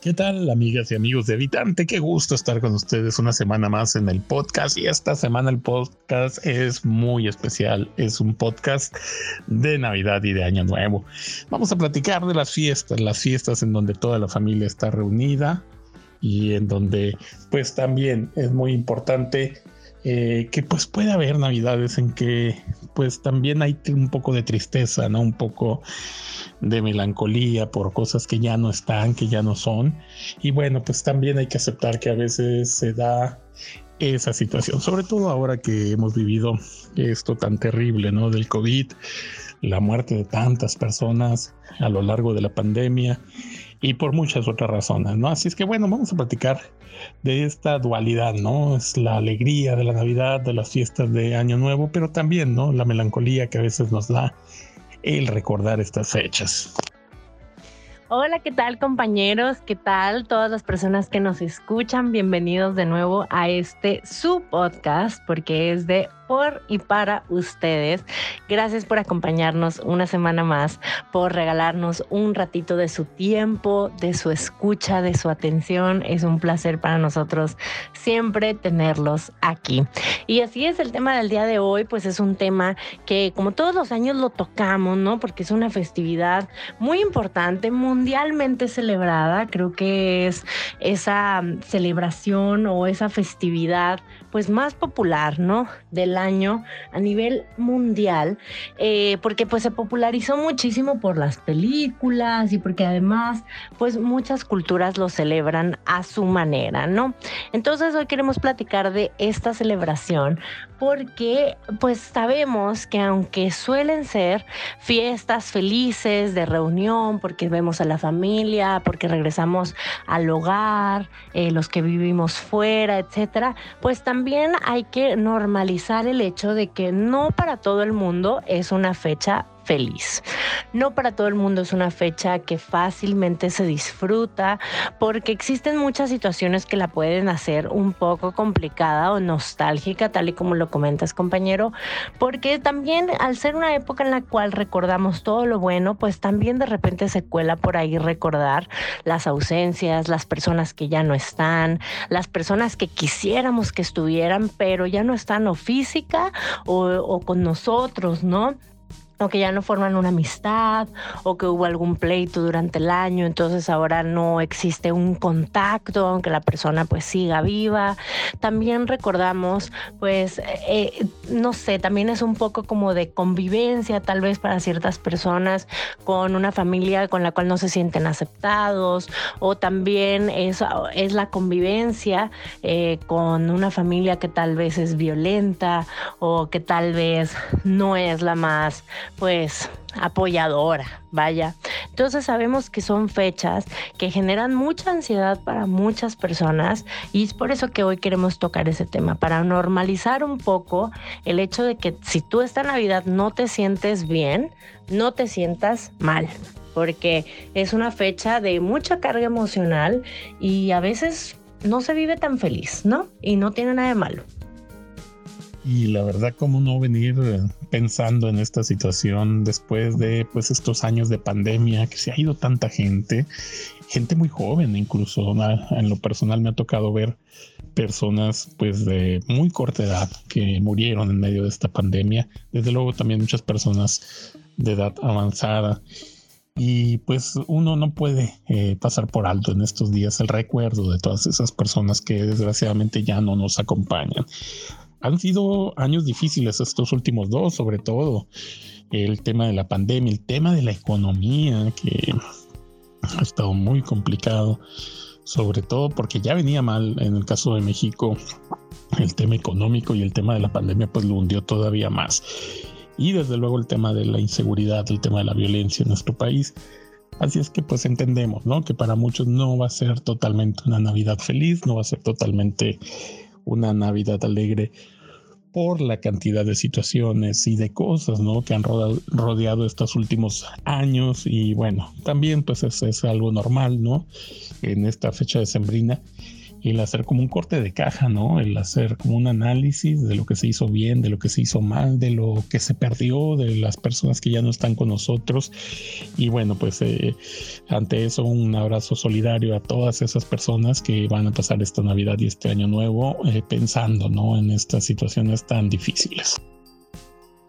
¿Qué tal, amigas y amigos de Habitante? Qué gusto estar con ustedes una semana más en el podcast. Y esta semana el podcast es muy especial. Es un podcast de Navidad y de Año Nuevo. Vamos a platicar de las fiestas, las fiestas en donde toda la familia está reunida y en donde, pues, también es muy importante eh, que pues puede haber navidades en que pues también hay un poco de tristeza, ¿no? Un poco de melancolía por cosas que ya no están, que ya no son. Y bueno, pues también hay que aceptar que a veces se da esa situación, sobre todo ahora que hemos vivido esto tan terrible, ¿no? Del COVID, la muerte de tantas personas a lo largo de la pandemia y por muchas otras razones, ¿no? Así es que bueno, vamos a platicar de esta dualidad, ¿no? Es la alegría de la Navidad, de las fiestas de Año Nuevo, pero también, ¿no? La melancolía que a veces nos da el recordar estas fechas. Hola, ¿qué tal compañeros? ¿Qué tal todas las personas que nos escuchan? Bienvenidos de nuevo a este su podcast porque es de por y para ustedes. Gracias por acompañarnos una semana más, por regalarnos un ratito de su tiempo, de su escucha, de su atención. Es un placer para nosotros siempre tenerlos aquí. Y así es el tema del día de hoy, pues es un tema que como todos los años lo tocamos, ¿no? Porque es una festividad muy importante, mundialmente celebrada. Creo que es esa celebración o esa festividad pues más popular, ¿no? Del año a nivel mundial, eh, porque pues se popularizó muchísimo por las películas y porque además pues muchas culturas lo celebran a su manera, ¿no? Entonces hoy queremos platicar de esta celebración porque pues sabemos que aunque suelen ser fiestas felices de reunión, porque vemos a la familia, porque regresamos al hogar, eh, los que vivimos fuera, etcétera, pues también hay que normalizar el hecho de que no para todo el mundo es una fecha feliz. No para todo el mundo es una fecha que fácilmente se disfruta porque existen muchas situaciones que la pueden hacer un poco complicada o nostálgica, tal y como lo comentas compañero, porque también al ser una época en la cual recordamos todo lo bueno, pues también de repente se cuela por ahí recordar las ausencias, las personas que ya no están, las personas que quisiéramos que estuvieran, pero ya no están o física o, o con nosotros, ¿no? O que ya no forman una amistad o que hubo algún pleito durante el año, entonces ahora no existe un contacto, aunque la persona pues siga viva. También recordamos pues, eh, no sé, también es un poco como de convivencia tal vez para ciertas personas con una familia con la cual no se sienten aceptados o también es, es la convivencia eh, con una familia que tal vez es violenta o que tal vez no es la más pues apoyadora, vaya. Entonces sabemos que son fechas que generan mucha ansiedad para muchas personas y es por eso que hoy queremos tocar ese tema, para normalizar un poco el hecho de que si tú esta Navidad no te sientes bien, no te sientas mal porque es una fecha de mucha carga emocional y a veces no se vive tan feliz, ¿no? Y no tiene nada de malo. Y la verdad, cómo no venir eh, pensando en esta situación después de pues estos años de pandemia, que se ha ido tanta gente, gente muy joven incluso, en lo personal me ha tocado ver personas pues de muy corta edad que murieron en medio de esta pandemia, desde luego también muchas personas de edad avanzada. Y pues uno no puede eh, pasar por alto en estos días el recuerdo de todas esas personas que desgraciadamente ya no nos acompañan han sido años difíciles estos últimos dos, sobre todo el tema de la pandemia, el tema de la economía, que ha estado muy complicado, sobre todo porque ya venía mal en el caso de México el tema económico y el tema de la pandemia pues lo hundió todavía más. Y desde luego el tema de la inseguridad, el tema de la violencia en nuestro país. Así es que pues entendemos, ¿no? Que para muchos no va a ser totalmente una Navidad feliz, no va a ser totalmente una Navidad alegre por la cantidad de situaciones y de cosas ¿no? que han rodeado estos últimos años y bueno, también pues es, es, algo normal ¿no? en esta fecha de sembrina el hacer como un corte de caja, ¿no? El hacer como un análisis de lo que se hizo bien, de lo que se hizo mal, de lo que se perdió, de las personas que ya no están con nosotros. Y bueno, pues eh, ante eso un abrazo solidario a todas esas personas que van a pasar esta Navidad y este año nuevo eh, pensando, ¿no? En estas situaciones tan difíciles.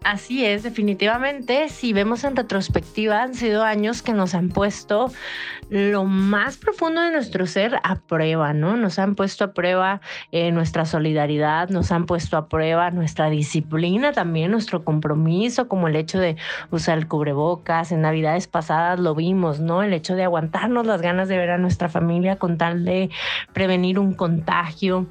Así es, definitivamente, si vemos en retrospectiva, han sido años que nos han puesto lo más profundo de nuestro ser a prueba, ¿no? Nos han puesto a prueba eh, nuestra solidaridad, nos han puesto a prueba nuestra disciplina, también nuestro compromiso, como el hecho de usar el cubrebocas. En Navidades pasadas lo vimos, ¿no? El hecho de aguantarnos las ganas de ver a nuestra familia con tal de prevenir un contagio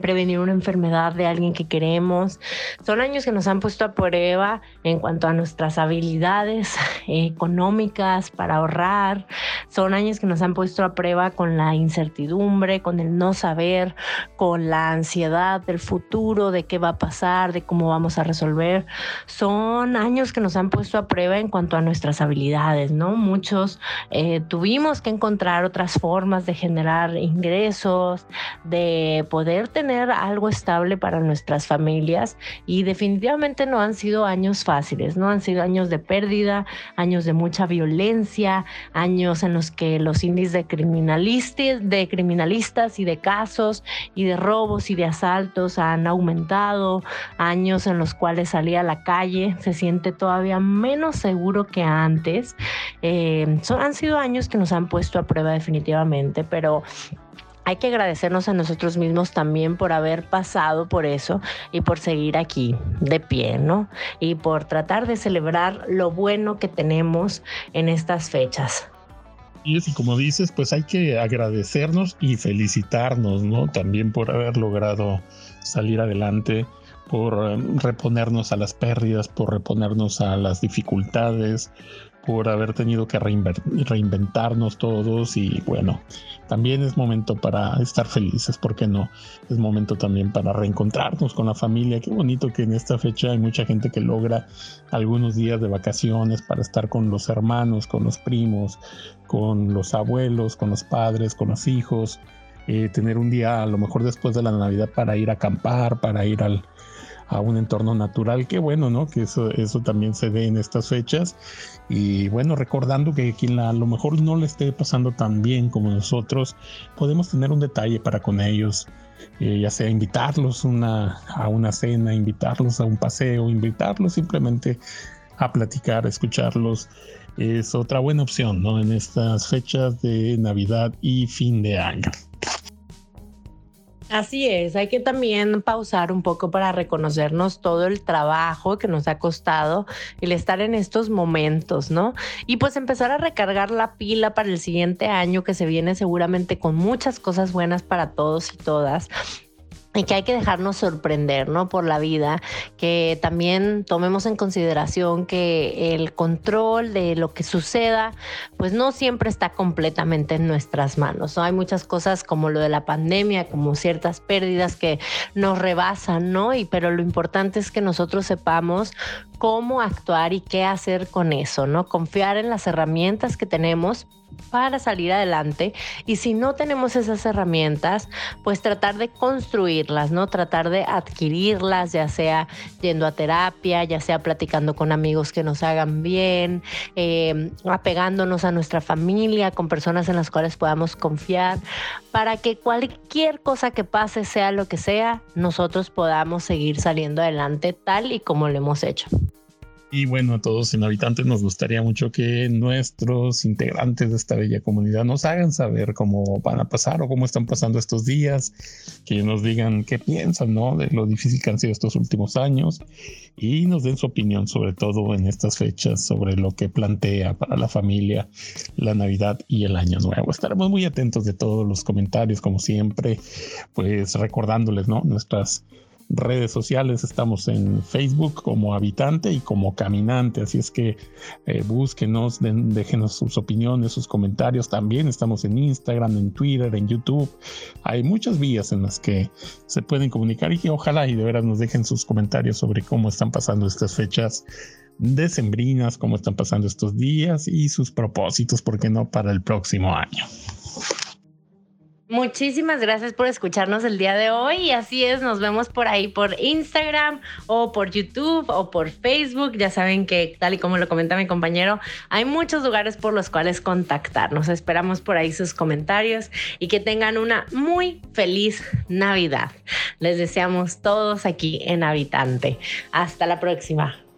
prevenir una enfermedad de alguien que queremos. Son años que nos han puesto a prueba en cuanto a nuestras habilidades económicas para ahorrar. Son años que nos han puesto a prueba con la incertidumbre, con el no saber, con la ansiedad del futuro, de qué va a pasar, de cómo vamos a resolver. Son años que nos han puesto a prueba en cuanto a nuestras habilidades, ¿no? Muchos eh, tuvimos que encontrar otras formas de generar ingresos, de poder tener algo estable para nuestras familias y definitivamente no han sido años fáciles, no han sido años de pérdida, años de mucha violencia, años en los que los índices de criminalistas, de criminalistas y de casos y de robos y de asaltos han aumentado, años en los cuales salir a la calle se siente todavía menos seguro que antes. Eh, son, han sido años que nos han puesto a prueba definitivamente, pero hay que agradecernos a nosotros mismos también por haber pasado por eso y por seguir aquí de pie, ¿no? Y por tratar de celebrar lo bueno que tenemos en estas fechas. Y como dices, pues hay que agradecernos y felicitarnos, ¿no? También por haber logrado salir adelante, por eh, reponernos a las pérdidas, por reponernos a las dificultades, por haber tenido que reinventarnos todos y bueno, también es momento para estar felices, ¿por qué no? Es momento también para reencontrarnos con la familia. Qué bonito que en esta fecha hay mucha gente que logra algunos días de vacaciones para estar con los hermanos, con los primos, con los abuelos, con los padres, con los hijos. Eh, tener un día a lo mejor después de la Navidad para ir a acampar, para ir al, a un entorno natural. Qué bueno, ¿no? Que eso, eso también se ve en estas fechas. Y bueno, recordando que quien a lo mejor no le esté pasando tan bien como nosotros, podemos tener un detalle para con ellos. Eh, ya sea invitarlos una, a una cena, invitarlos a un paseo, invitarlos simplemente a platicar, a escucharlos, es otra buena opción, ¿no? En estas fechas de Navidad y fin de año. Así es, hay que también pausar un poco para reconocernos todo el trabajo que nos ha costado el estar en estos momentos, ¿no? Y pues empezar a recargar la pila para el siguiente año que se viene seguramente con muchas cosas buenas para todos y todas y que hay que dejarnos sorprender, ¿no? Por la vida, que también tomemos en consideración que el control de lo que suceda, pues no siempre está completamente en nuestras manos, ¿no? Hay muchas cosas como lo de la pandemia, como ciertas pérdidas que nos rebasan, ¿no? Y pero lo importante es que nosotros sepamos cómo actuar y qué hacer con eso, ¿no? Confiar en las herramientas que tenemos para salir adelante y si no tenemos esas herramientas, pues tratar de construirlas, ¿no? Tratar de adquirirlas, ya sea yendo a terapia, ya sea platicando con amigos que nos hagan bien, eh, apegándonos a nuestra familia, con personas en las cuales podamos confiar, para que cualquier cosa que pase, sea lo que sea, nosotros podamos seguir saliendo adelante tal y como lo hemos hecho. Y bueno, a todos en habitantes nos gustaría mucho que nuestros integrantes de esta bella comunidad nos hagan saber cómo van a pasar o cómo están pasando estos días, que nos digan qué piensan, ¿no? De lo difícil que han sido estos últimos años y nos den su opinión, sobre todo en estas fechas, sobre lo que plantea para la familia la Navidad y el Año Nuevo. Estaremos muy atentos de todos los comentarios, como siempre, pues recordándoles, ¿no? Nuestras redes sociales. Estamos en Facebook como habitante y como caminante. Así es que eh, búsquenos, déjenos sus opiniones, sus comentarios. También estamos en Instagram, en Twitter, en YouTube. Hay muchas vías en las que se pueden comunicar y que ojalá y de veras nos dejen sus comentarios sobre cómo están pasando estas fechas decembrinas, cómo están pasando estos días y sus propósitos, ¿por qué no?, para el próximo año. Muchísimas gracias por escucharnos el día de hoy y así es, nos vemos por ahí por Instagram o por YouTube o por Facebook. Ya saben que tal y como lo comenta mi compañero, hay muchos lugares por los cuales contactarnos. Esperamos por ahí sus comentarios y que tengan una muy feliz Navidad. Les deseamos todos aquí en Habitante. Hasta la próxima.